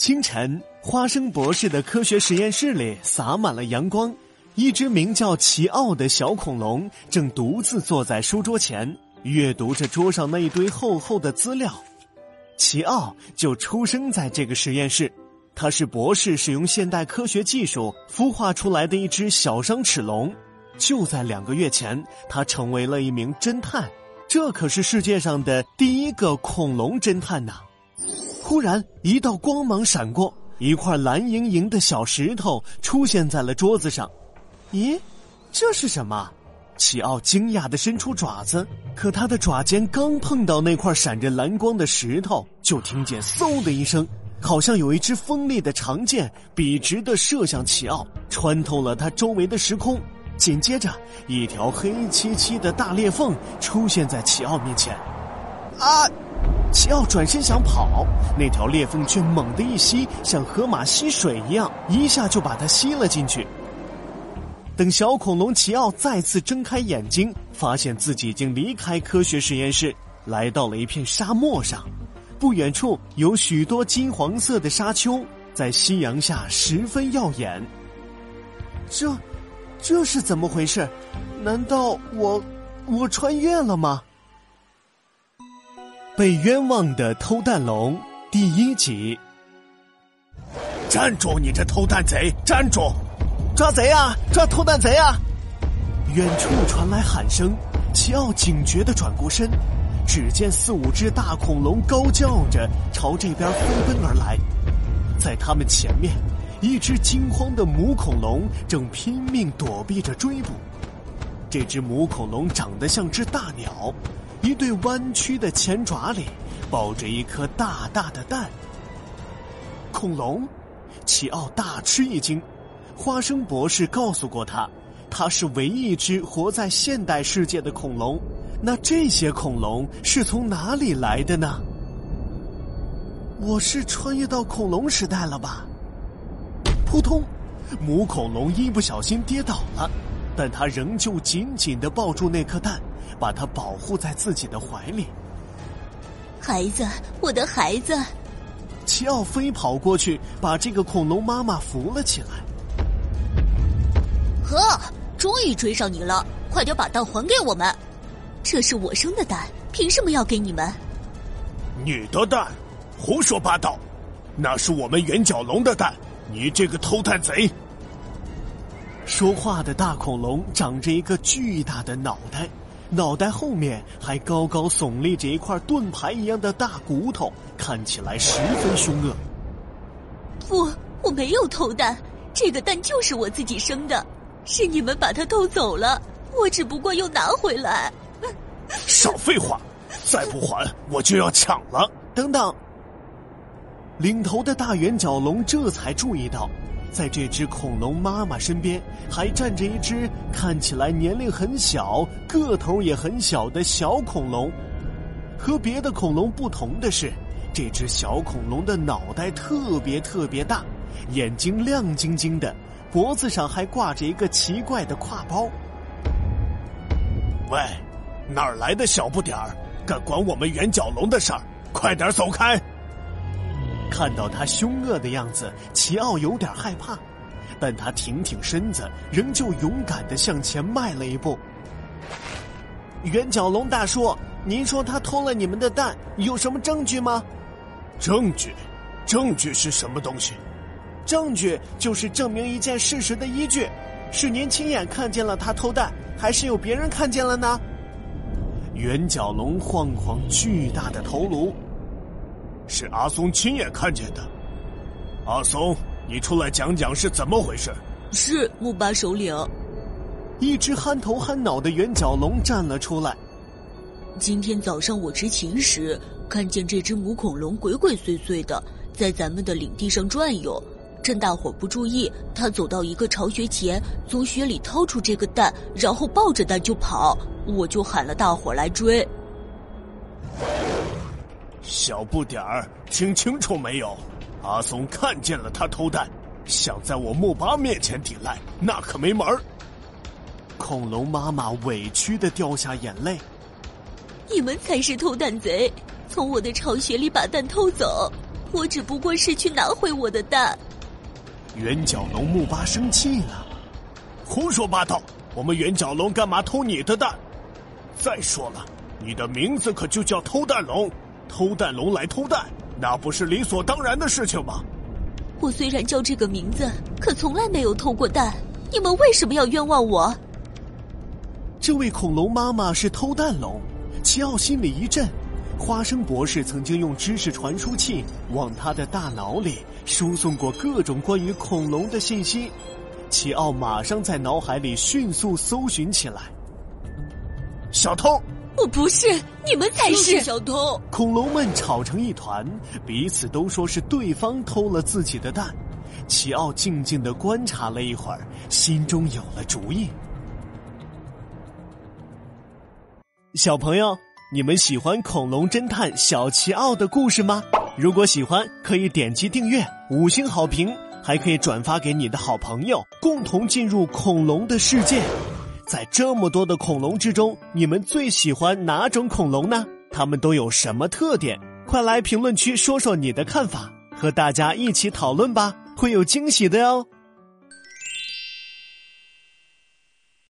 清晨，花生博士的科学实验室里洒满了阳光。一只名叫奇奥的小恐龙正独自坐在书桌前，阅读着桌上那一堆厚厚的资料。奇奥就出生在这个实验室，他是博士使用现代科学技术孵化出来的一只小伤齿龙。就在两个月前，他成为了一名侦探，这可是世界上的第一个恐龙侦探呐！忽然，一道光芒闪过，一块蓝莹莹的小石头出现在了桌子上。咦，这是什么？奇奥惊讶的伸出爪子，可他的爪尖刚碰到那块闪着蓝光的石头，就听见“嗖”的一声，好像有一支锋利的长剑笔直的射向奇奥，穿透了他周围的时空。紧接着，一条黑漆漆的大裂缝出现在奇奥面前。啊！奇奥转身想跑，那条裂缝却猛地一吸，像河马吸水一样，一下就把他吸了进去。等小恐龙奇奥再次睁开眼睛，发现自己已经离开科学实验室，来到了一片沙漠上。不远处有许多金黄色的沙丘，在夕阳下十分耀眼。这。这是怎么回事？难道我我穿越了吗？被冤枉的偷蛋龙第一集。站住！你这偷蛋贼！站住！抓贼啊！抓偷蛋贼啊！远处传来喊声，奇奥警觉的转过身，只见四五只大恐龙高叫着朝这边飞奔而来，在他们前面。一只惊慌的母恐龙正拼命躲避着追捕，这只母恐龙长得像只大鸟，一对弯曲的前爪里抱着一颗大大的蛋。恐龙，奇奥大吃一惊。花生博士告诉过他，他是唯一一只活在现代世界的恐龙。那这些恐龙是从哪里来的呢？我是穿越到恐龙时代了吧？扑通！母恐龙一不小心跌倒了，但他仍旧紧紧的抱住那颗蛋，把它保护在自己的怀里。孩子，我的孩子！齐奥飞跑过去，把这个恐龙妈妈扶了起来。呵，终于追上你了！快点把蛋还给我们！这是我生的蛋，凭什么要给你们？你的蛋？胡说八道！那是我们圆角龙的蛋。你这个偷蛋贼！说话的大恐龙长着一个巨大的脑袋，脑袋后面还高高耸立着一块盾牌一样的大骨头，看起来十分凶恶。不，我没有偷蛋，这个蛋就是我自己生的，是你们把它偷走了，我只不过又拿回来。少废话，再不还我就要抢了！等等。领头的大圆角龙这才注意到，在这只恐龙妈妈身边还站着一只看起来年龄很小、个头也很小的小恐龙。和别的恐龙不同的是，这只小恐龙的脑袋特别特别大，眼睛亮晶晶的，脖子上还挂着一个奇怪的挎包。喂，哪儿来的小不点儿，敢管我们圆角龙的事儿？快点走开！看到他凶恶的样子，奇奥有点害怕，但他挺挺身子，仍旧勇敢的向前迈了一步。圆角龙大叔，您说他偷了你们的蛋，有什么证据吗？证据？证据是什么东西？证据就是证明一件事实的依据。是您亲眼看见了他偷蛋，还是有别人看见了呢？圆角龙晃晃巨大的头颅。是阿松亲眼看见的，阿松，你出来讲讲是怎么回事？是木巴首领。一只憨头憨脑的圆角龙站了出来。今天早上我执勤时，看见这只母恐龙鬼鬼祟祟的在咱们的领地上转悠，趁大伙不注意，它走到一个巢穴前，从穴里掏出这个蛋，然后抱着蛋就跑。我就喊了大伙来追。小不点儿，听清楚没有？阿松看见了他偷蛋，想在我木巴面前抵赖，那可没门儿。恐龙妈妈委屈的掉下眼泪。你们才是偷蛋贼，从我的巢穴里把蛋偷走，我只不过是去拿回我的蛋。圆角龙木巴生气了，胡说八道！我们圆角龙干嘛偷你的蛋？再说了，你的名字可就叫偷蛋龙，偷蛋龙来偷蛋，那不是理所当然的事情吗？我虽然叫这个名字，可从来没有偷过蛋。你们为什么要冤枉我？这位恐龙妈妈是偷蛋龙，齐奥心里一震。花生博士曾经用知识传输器往他的大脑里输送过各种关于恐龙的信息，齐奥马上在脑海里迅速搜寻起来。小偷！我不是，你们才是小偷！恐龙们吵成一团，彼此都说是对方偷了自己的蛋。齐奥静静的观察了一会儿，心中有了主意。小朋友。你们喜欢恐龙侦探小奇奥的故事吗？如果喜欢，可以点击订阅、五星好评，还可以转发给你的好朋友，共同进入恐龙的世界。在这么多的恐龙之中，你们最喜欢哪种恐龙呢？它们都有什么特点？快来评论区说说你的看法，和大家一起讨论吧，会有惊喜的哟。